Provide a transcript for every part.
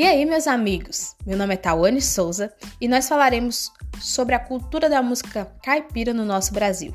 E aí, meus amigos? Meu nome é Tawane Souza e nós falaremos sobre a cultura da música caipira no nosso Brasil.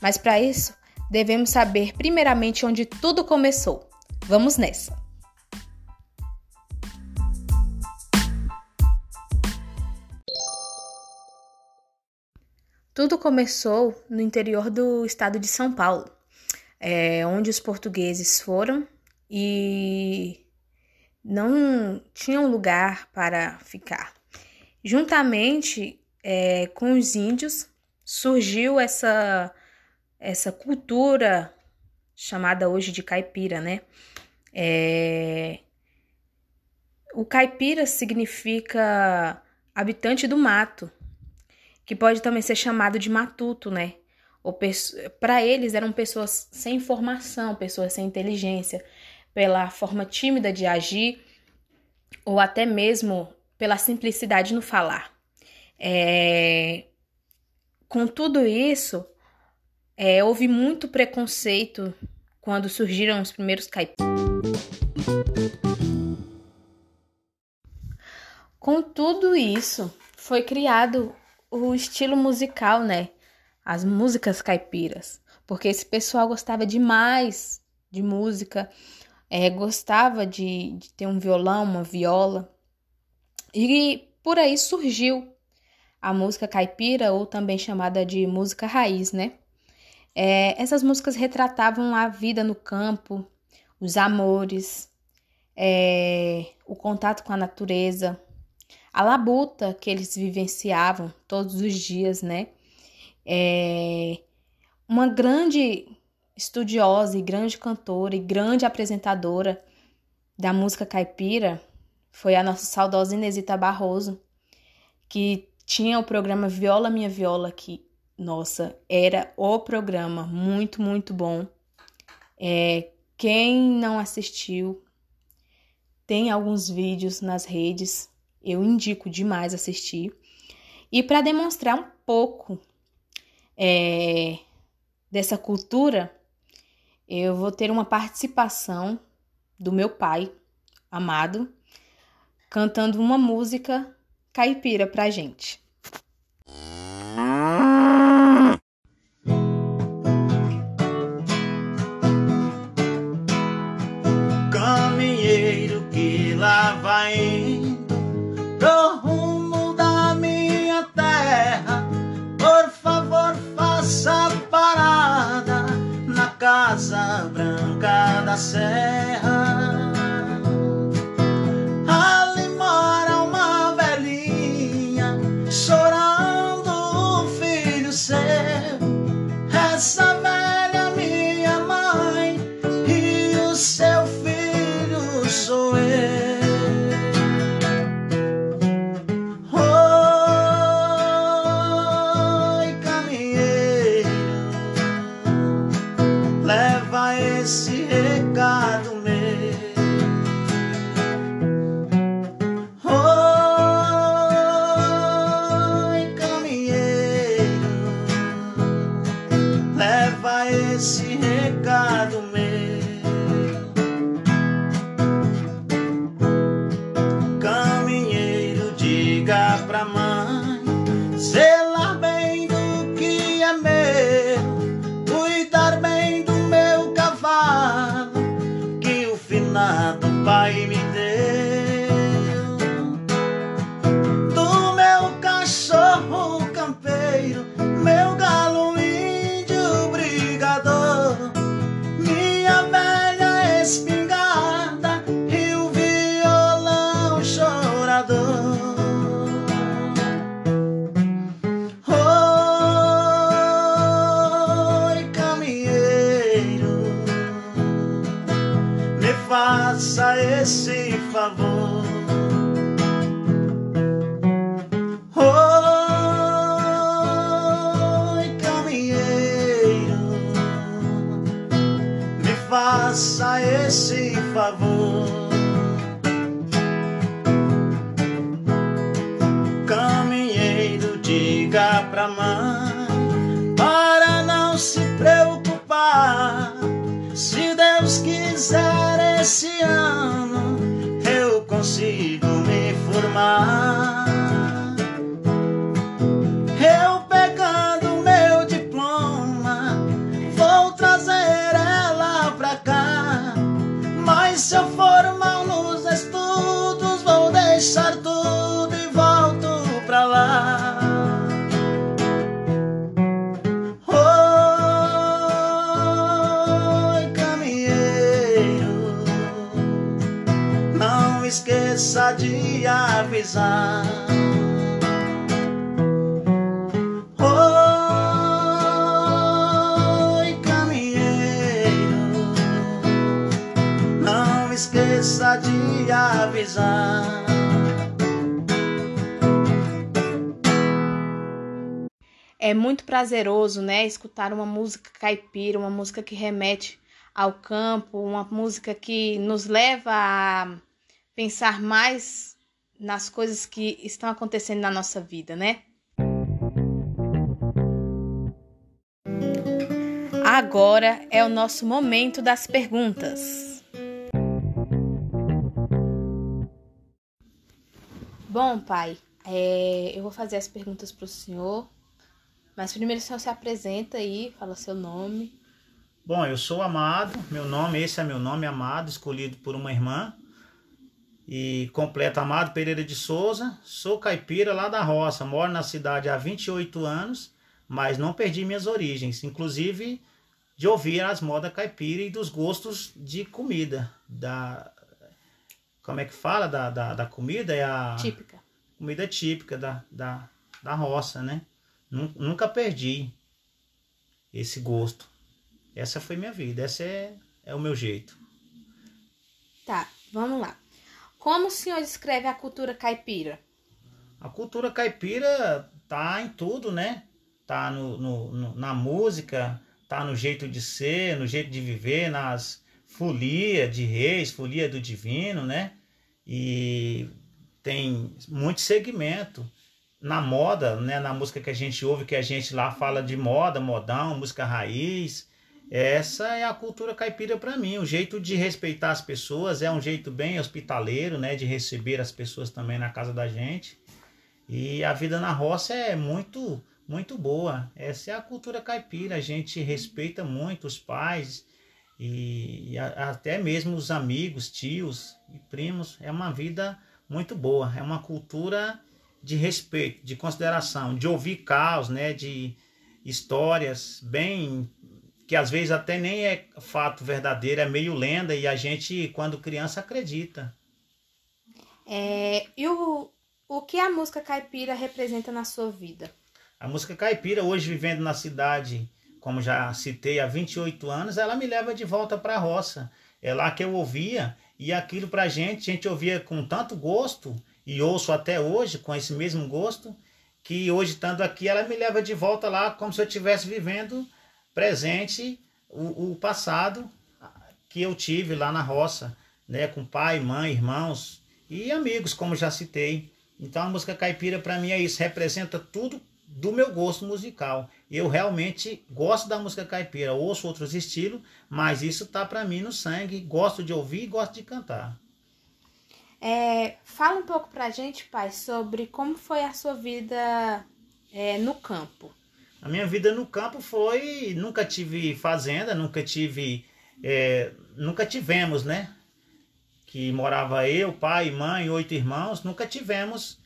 Mas para isso, devemos saber primeiramente onde tudo começou. Vamos nessa! Tudo começou no interior do estado de São Paulo, é, onde os portugueses foram e não tinham lugar para ficar. Juntamente é, com os índios surgiu essa, essa cultura chamada hoje de caipira, né? É, o caipira significa habitante do mato que pode também ser chamado de matuto, né? Para eles eram pessoas sem formação, pessoas sem inteligência, pela forma tímida de agir ou até mesmo pela simplicidade no falar. É... Com tudo isso, é, houve muito preconceito quando surgiram os primeiros caipiras. Com tudo isso, foi criado o estilo musical, né? As músicas caipiras. Porque esse pessoal gostava demais de música, é, gostava de, de ter um violão, uma viola. E por aí surgiu a música caipira, ou também chamada de música raiz, né? É, essas músicas retratavam a vida no campo, os amores, é, o contato com a natureza, a labuta que eles vivenciavam todos os dias, né? É uma grande estudiosa e grande cantora e grande apresentadora da música caipira foi a nossa saudosa Inesita Barroso, que tinha o programa Viola Minha Viola, que, nossa, era o programa muito, muito bom. É, quem não assistiu, tem alguns vídeos nas redes eu indico demais assistir. E para demonstrar um pouco é, dessa cultura, eu vou ter uma participação do meu pai, amado, cantando uma música caipira pra gente. say esse favor. Caminheiro, diga pra mãe para não se preocupar. Se Deus quiser esse ano, de avisar. Oi, caminheiro, não esqueça de avisar. É muito prazeroso, né, escutar uma música caipira, uma música que remete ao campo, uma música que nos leva a pensar mais nas coisas que estão acontecendo na nossa vida, né? Agora é o nosso momento das perguntas. Bom, pai, é, eu vou fazer as perguntas para o senhor, mas primeiro o senhor se apresenta aí, fala seu nome. Bom, eu sou Amado, meu nome, esse é meu nome, Amado, escolhido por uma irmã. E completo Amado Pereira de Souza, sou caipira lá da roça, moro na cidade há 28 anos, mas não perdi minhas origens, inclusive de ouvir as modas caipira e dos gostos de comida. Da, como é que fala da, da, da comida? É a Típica. comida típica da, da, da roça, né? Nun- Nunca perdi esse gosto. Essa foi minha vida, essa é, é o meu jeito. Tá, vamos lá. Como o senhor descreve a cultura caipira? A cultura caipira tá em tudo, né? Tá no, no- no- na música, tá no jeito de ser, no jeito de viver, nas folia de reis, folia do divino, né? E tem muito segmento na moda, né? Na música que a gente ouve, que a gente lá fala de moda, modão, música raiz. Essa é a cultura caipira para mim, o jeito de respeitar as pessoas, é um jeito bem hospitaleiro, né? De receber as pessoas também na casa da gente. E a vida na roça é muito, muito boa. Essa é a cultura caipira. A gente respeita muito os pais e, e a- até mesmo os amigos, tios e primos. É uma vida muito boa. É uma cultura de respeito, de consideração, de ouvir caos, né? De histórias bem que às vezes até nem é fato verdadeiro, é meio lenda e a gente quando criança acredita. É, e o, o que a música caipira representa na sua vida? A música caipira, hoje vivendo na cidade, como já citei, há 28 anos, ela me leva de volta para a roça. É lá que eu ouvia e aquilo pra gente, a gente ouvia com tanto gosto e ouço até hoje com esse mesmo gosto, que hoje estando aqui ela me leva de volta lá como se eu estivesse vivendo presente o, o passado que eu tive lá na roça, né, com pai, mãe, irmãos e amigos, como já citei. Então a música caipira para mim é isso, representa tudo do meu gosto musical. Eu realmente gosto da música caipira, ouço outros estilos, mas isso tá para mim no sangue, gosto de ouvir e gosto de cantar. É, fala um pouco pra gente, pai, sobre como foi a sua vida é, no campo. A minha vida no campo foi. Nunca tive fazenda, nunca tive. é, nunca tivemos, né? Que morava eu, pai, mãe, oito irmãos, nunca tivemos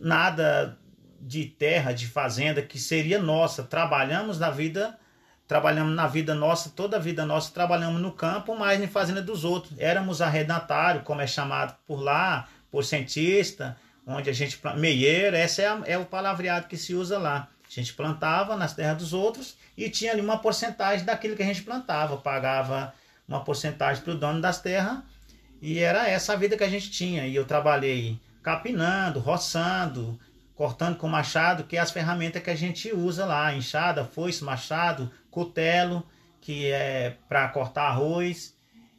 nada de terra, de fazenda que seria nossa. Trabalhamos na vida, trabalhamos na vida nossa, toda a vida nossa, trabalhamos no campo, mas em fazenda dos outros. Éramos arrendatário, como é chamado por lá, por cientista, onde a gente meieiro, esse é, é o palavreado que se usa lá. A gente plantava nas terras dos outros e tinha ali uma porcentagem daquilo que a gente plantava, pagava uma porcentagem para o dono das terras e era essa a vida que a gente tinha. E eu trabalhei capinando, roçando, cortando com machado, que é as ferramentas que a gente usa lá, enxada, foice, machado, cutelo, que é para cortar arroz,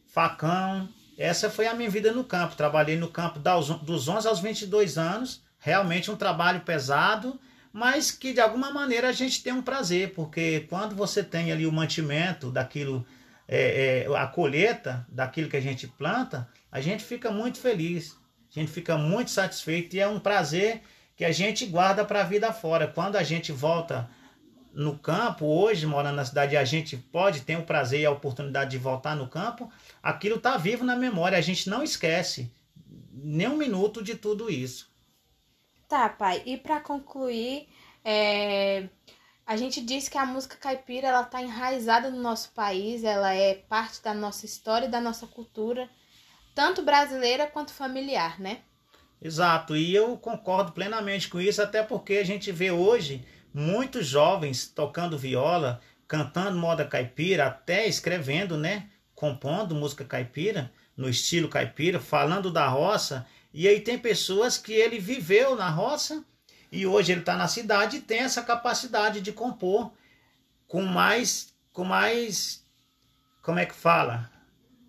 facão. Essa foi a minha vida no campo. Trabalhei no campo dos 11 aos 22 anos, realmente um trabalho pesado, mas que de alguma maneira a gente tem um prazer, porque quando você tem ali o mantimento daquilo, é, é, a colheita daquilo que a gente planta, a gente fica muito feliz. A gente fica muito satisfeito e é um prazer que a gente guarda para a vida fora. Quando a gente volta no campo, hoje, morando na cidade, a gente pode ter o prazer e a oportunidade de voltar no campo, aquilo está vivo na memória, a gente não esquece nem um minuto de tudo isso. Tá, pai. E para concluir, é... a gente diz que a música caipira ela está enraizada no nosso país, ela é parte da nossa história e da nossa cultura, tanto brasileira quanto familiar, né? Exato, e eu concordo plenamente com isso, até porque a gente vê hoje muitos jovens tocando viola, cantando moda caipira, até escrevendo, né? Compondo música caipira, no estilo caipira, falando da roça. E aí tem pessoas que ele viveu na roça e hoje ele está na cidade e tem essa capacidade de compor com mais, com mais, como é que fala?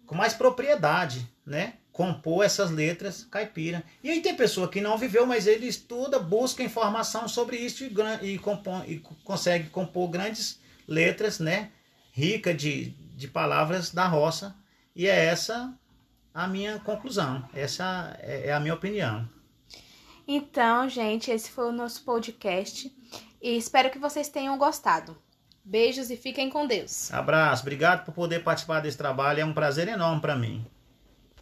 Com mais propriedade, né? compor essas letras caipira. E aí tem pessoa que não viveu, mas ele estuda, busca informação sobre isso e, e, e consegue compor grandes letras, né? Rica de, de palavras da roça. E é essa a minha conclusão. Essa é, é a minha opinião. Então, gente, esse foi o nosso podcast. E espero que vocês tenham gostado. Beijos e fiquem com Deus. Abraço, obrigado por poder participar desse trabalho. É um prazer enorme para mim.